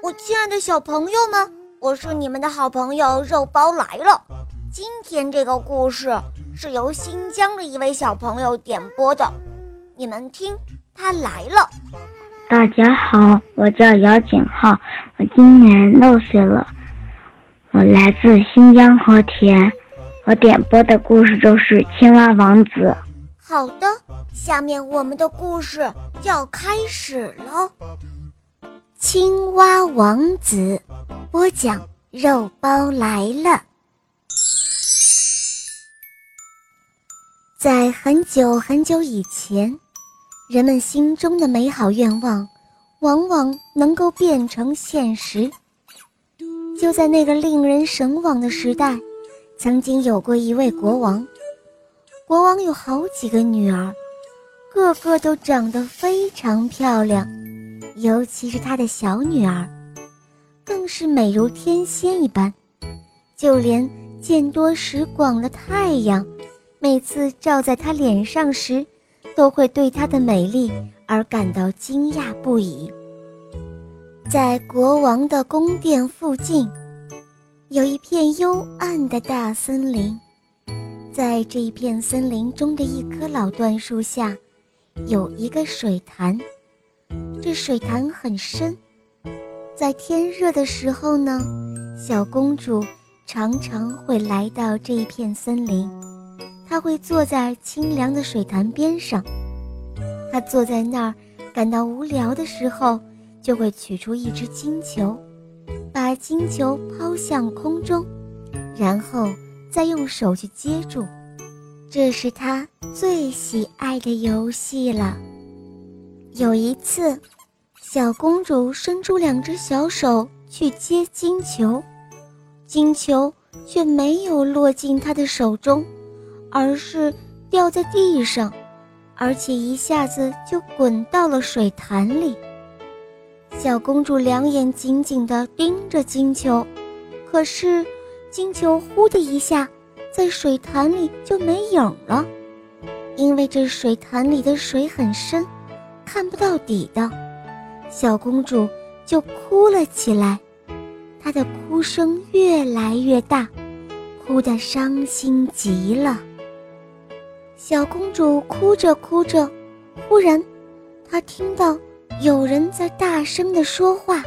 我亲爱的小朋友们，我是你们的好朋友肉包来了。今天这个故事是由新疆的一位小朋友点播的，你们听，他来了。大家好，我叫姚景浩，我今年六岁了，我来自新疆和田，我点播的故事就是《青蛙王子》。好的，下面我们的故事就要开始喽。青蛙王子，播讲肉包来了。在很久很久以前，人们心中的美好愿望，往往能够变成现实。就在那个令人神往的时代，曾经有过一位国王。国王有好几个女儿，个个都长得非常漂亮。尤其是他的小女儿，更是美如天仙一般。就连见多识广的太阳，每次照在她脸上时，都会对她的美丽而感到惊讶不已。在国王的宫殿附近，有一片幽暗的大森林。在这一片森林中的一棵老椴树下，有一个水潭。这水潭很深，在天热的时候呢，小公主常常会来到这一片森林。她会坐在清凉的水潭边上，她坐在那儿感到无聊的时候，就会取出一只金球，把金球抛向空中，然后再用手去接住。这是她最喜爱的游戏了。有一次，小公主伸出两只小手去接金球，金球却没有落进她的手中，而是掉在地上，而且一下子就滚到了水潭里。小公主两眼紧紧地盯着金球，可是金球呼的一下，在水潭里就没影了，因为这水潭里的水很深。看不到底的，小公主就哭了起来，她的哭声越来越大，哭得伤心极了。小公主哭着哭着，忽然，她听到有人在大声地说话：“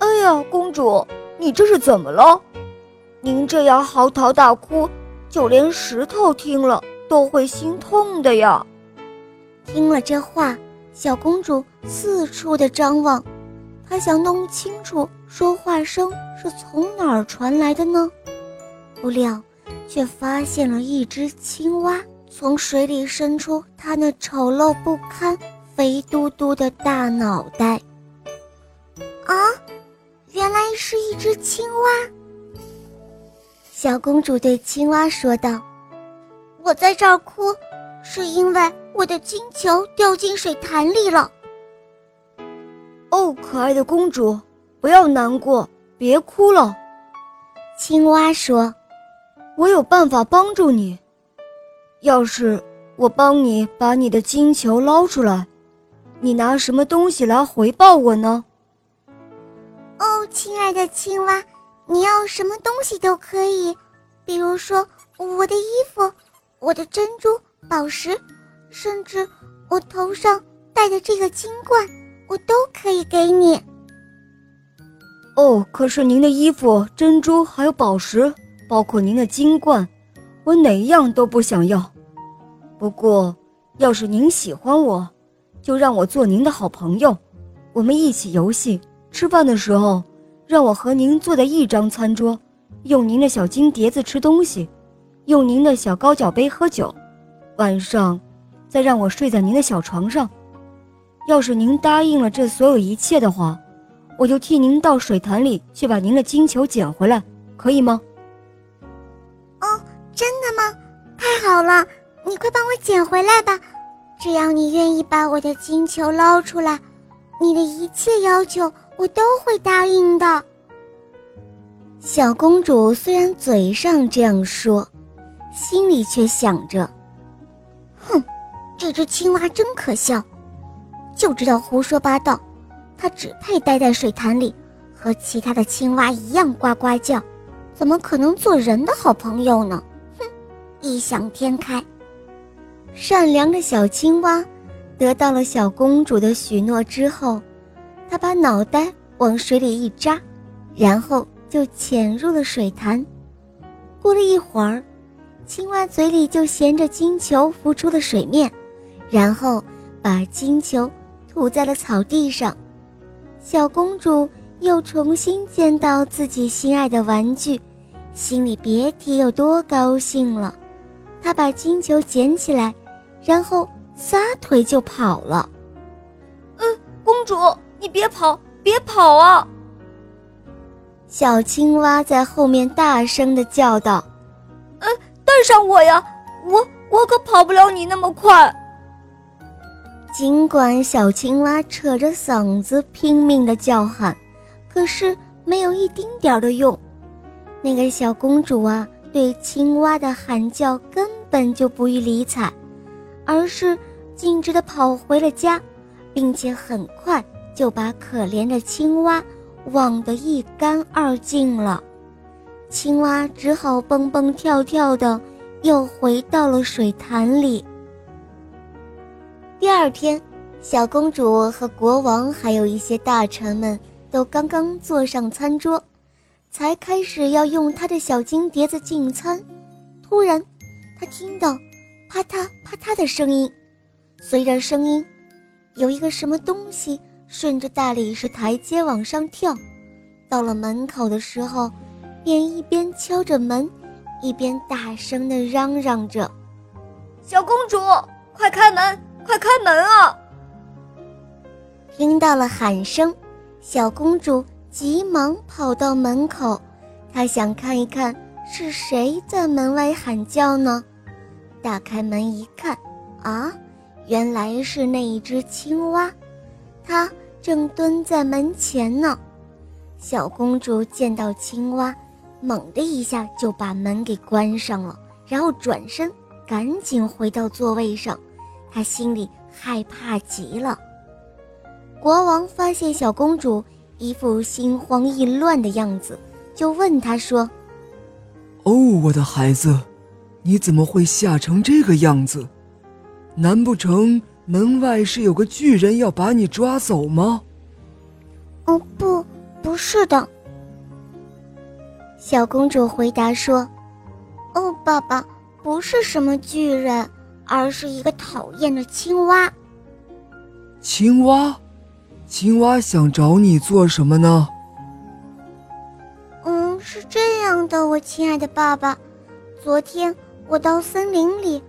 哎呀，公主，你这是怎么了？您这样嚎啕大哭，就连石头听了都会心痛的呀。”听了这话。小公主四处的张望，她想弄清楚说话声是从哪儿传来的呢？不料，却发现了一只青蛙从水里伸出它那丑陋不堪、肥嘟嘟的大脑袋。啊，原来是一只青蛙！小公主对青蛙说道：“我在这儿哭，是因为……”我的金球掉进水潭里了。哦，可爱的公主，不要难过，别哭了。青蛙说：“我有办法帮助你。要是我帮你把你的金球捞出来，你拿什么东西来回报我呢？”哦，亲爱的青蛙，你要什么东西都可以，比如说我的衣服、我的珍珠、宝石。甚至我头上戴的这个金冠，我都可以给你。哦，可是您的衣服、珍珠还有宝石，包括您的金冠，我哪一样都不想要。不过，要是您喜欢我，就让我做您的好朋友，我们一起游戏。吃饭的时候，让我和您坐在一张餐桌，用您的小金碟子吃东西，用您的小高脚杯喝酒。晚上。再让我睡在您的小床上，要是您答应了这所有一切的话，我就替您到水潭里去把您的金球捡回来，可以吗？哦，真的吗？太好了，你快帮我捡回来吧！只要你愿意把我的金球捞出来，你的一切要求我都会答应的。小公主虽然嘴上这样说，心里却想着：这只青蛙真可笑，就知道胡说八道。它只配待在水潭里，和其他的青蛙一样呱呱叫，怎么可能做人的好朋友呢？哼，异想天开。善良的小青蛙得到了小公主的许诺之后，它把脑袋往水里一扎，然后就潜入了水潭。过了一会儿，青蛙嘴里就衔着金球浮出了水面，然后把金球吐在了草地上。小公主又重新见到自己心爱的玩具，心里别提有多高兴了。她把金球捡起来。然后撒腿就跑了。嗯，公主，你别跑，别跑啊！小青蛙在后面大声的叫道：“嗯，带上我呀，我我可跑不了你那么快。”尽管小青蛙扯着嗓子拼命的叫喊，可是没有一丁点儿的用。那个小公主啊，对青蛙的喊叫根本就不予理睬。而是径直地跑回了家，并且很快就把可怜的青蛙忘得一干二净了。青蛙只好蹦蹦跳跳的又回到了水潭里。第二天，小公主和国王还有一些大臣们都刚刚坐上餐桌，才开始要用他的小金碟子进餐。突然，他听到。啪嗒啪嗒的声音，随着声音，有一个什么东西顺着大理石台阶往上跳。到了门口的时候，便一边敲着门，一边大声地嚷嚷着：“小公主，快开门，快开门啊！”听到了喊声，小公主急忙跑到门口，她想看一看是谁在门外喊叫呢。打开门一看，啊，原来是那一只青蛙，它正蹲在门前呢。小公主见到青蛙，猛地一下就把门给关上了，然后转身赶紧回到座位上。她心里害怕极了。国王发现小公主一副心慌意乱的样子，就问她说：“哦，我的孩子。”你怎么会吓成这个样子？难不成门外是有个巨人要把你抓走吗？哦，不，不是的。小公主回答说：“哦，爸爸，不是什么巨人，而是一个讨厌的青蛙。”青蛙，青蛙想找你做什么呢？嗯，是这样的，我亲爱的爸爸，昨天。我到森林里，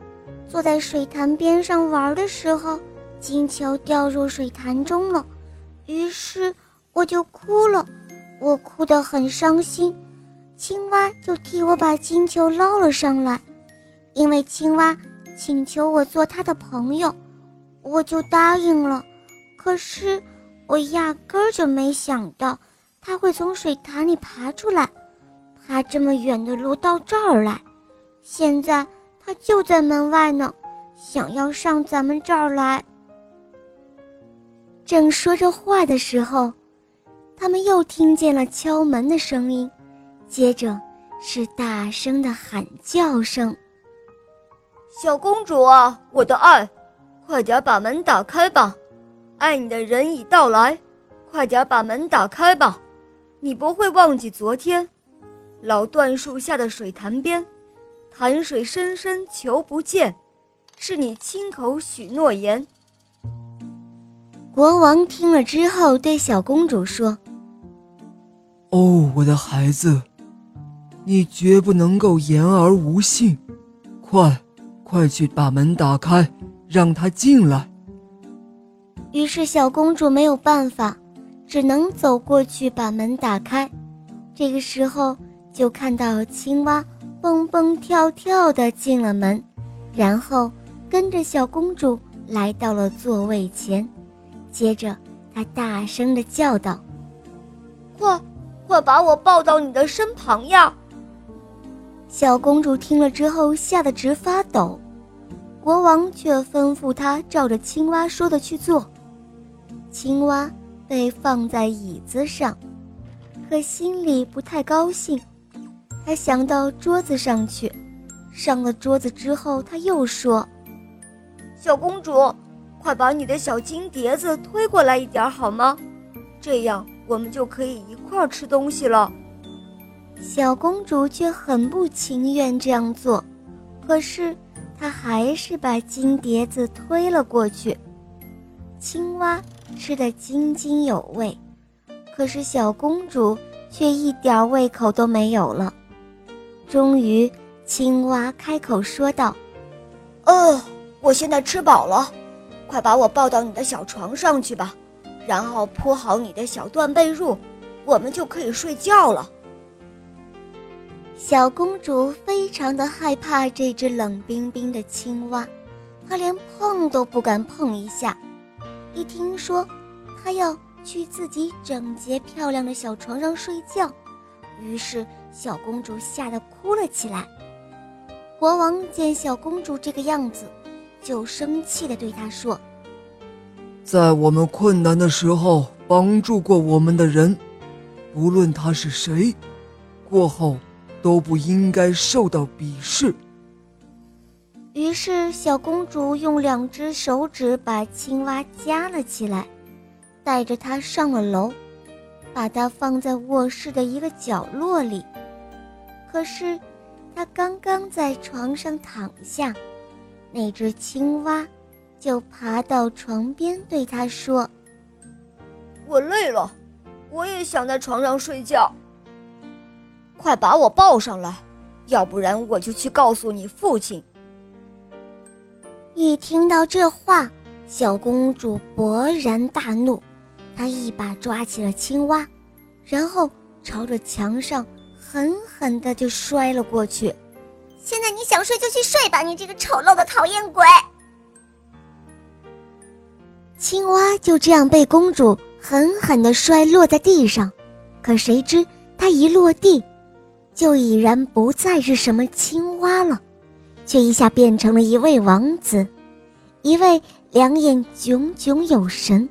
坐在水潭边上玩的时候，金球掉入水潭中了，于是我就哭了，我哭得很伤心。青蛙就替我把金球捞了上来，因为青蛙请求我做他的朋友，我就答应了。可是我压根儿就没想到他会从水潭里爬出来，爬这么远的路到这儿来。现在他就在门外呢，想要上咱们这儿来。正说着话的时候，他们又听见了敲门的声音，接着是大声的喊叫声：“小公主啊，我的爱，快点把门打开吧！爱你的人已到来，快点把门打开吧！你不会忘记昨天，老椴树下的水潭边。”潭水深深，求不见，是你亲口许诺言。国王听了之后，对小公主说：“哦，我的孩子，你绝不能够言而无信，快，快去把门打开，让他进来。”于是小公主没有办法，只能走过去把门打开。这个时候，就看到青蛙。蹦蹦跳跳的进了门，然后跟着小公主来到了座位前。接着，他大声的叫道：“快，快把我抱到你的身旁呀！”小公主听了之后吓得直发抖。国王却吩咐她照着青蛙说的去做。青蛙被放在椅子上，可心里不太高兴。他想到桌子上去，上了桌子之后，他又说：“小公主，快把你的小金碟子推过来一点好吗？这样我们就可以一块儿吃东西了。”小公主却很不情愿这样做，可是她还是把金碟子推了过去。青蛙吃得津津有味，可是小公主却一点胃口都没有了。终于，青蛙开口说道：“哦，我现在吃饱了，快把我抱到你的小床上去吧，然后铺好你的小缎被褥，我们就可以睡觉了。”小公主非常的害怕这只冷冰冰的青蛙，她连碰都不敢碰一下。一听说她要去自己整洁漂亮的小床上睡觉，于是小公主吓得哭了起来。国王见小公主这个样子，就生气地对她说：“在我们困难的时候帮助过我们的人，不论他是谁，过后。”都不应该受到鄙视。于是，小公主用两只手指把青蛙夹了起来，带着它上了楼，把它放在卧室的一个角落里。可是，她刚刚在床上躺下，那只青蛙就爬到床边，对她说：“我累了，我也想在床上睡觉。”快把我抱上来，要不然我就去告诉你父亲。一听到这话，小公主勃然大怒，她一把抓起了青蛙，然后朝着墙上狠狠的就摔了过去。现在你想睡就去睡吧，你这个丑陋的讨厌鬼！青蛙就这样被公主狠狠的摔落在地上，可谁知它一落地。就已然不再是什么青蛙了，却一下变成了一位王子，一位两眼炯炯有神、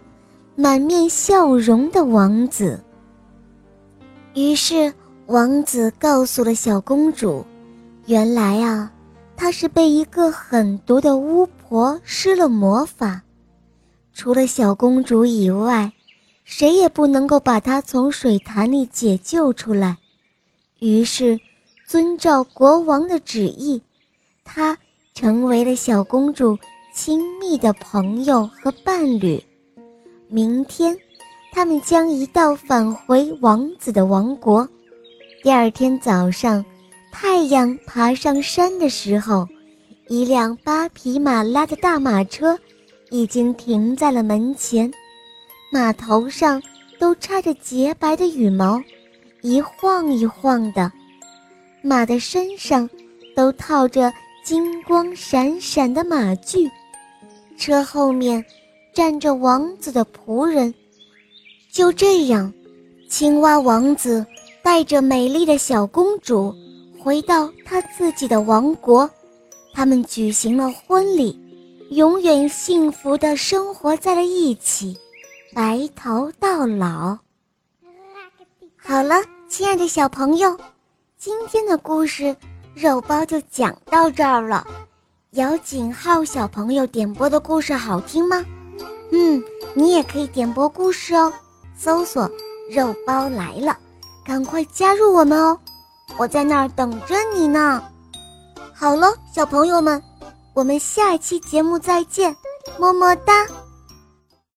满面笑容的王子。于是，王子告诉了小公主，原来啊，他是被一个狠毒的巫婆施了魔法，除了小公主以外，谁也不能够把她从水潭里解救出来。于是，遵照国王的旨意，他成为了小公主亲密的朋友和伴侣。明天，他们将一道返回王子的王国。第二天早上，太阳爬上山的时候，一辆八匹马拉的大马车已经停在了门前，马头上都插着洁白的羽毛。一晃一晃的，马的身上都套着金光闪闪的马具，车后面站着王子的仆人。就这样，青蛙王子带着美丽的小公主回到他自己的王国，他们举行了婚礼，永远幸福的生活在了一起，白头到老。好了，亲爱的小朋友，今天的故事肉包就讲到这儿了。姚景浩小朋友点播的故事好听吗？嗯，你也可以点播故事哦，搜索“肉包来了”，赶快加入我们哦，我在那儿等着你呢。好了，小朋友们，我们下期节目再见，么么哒。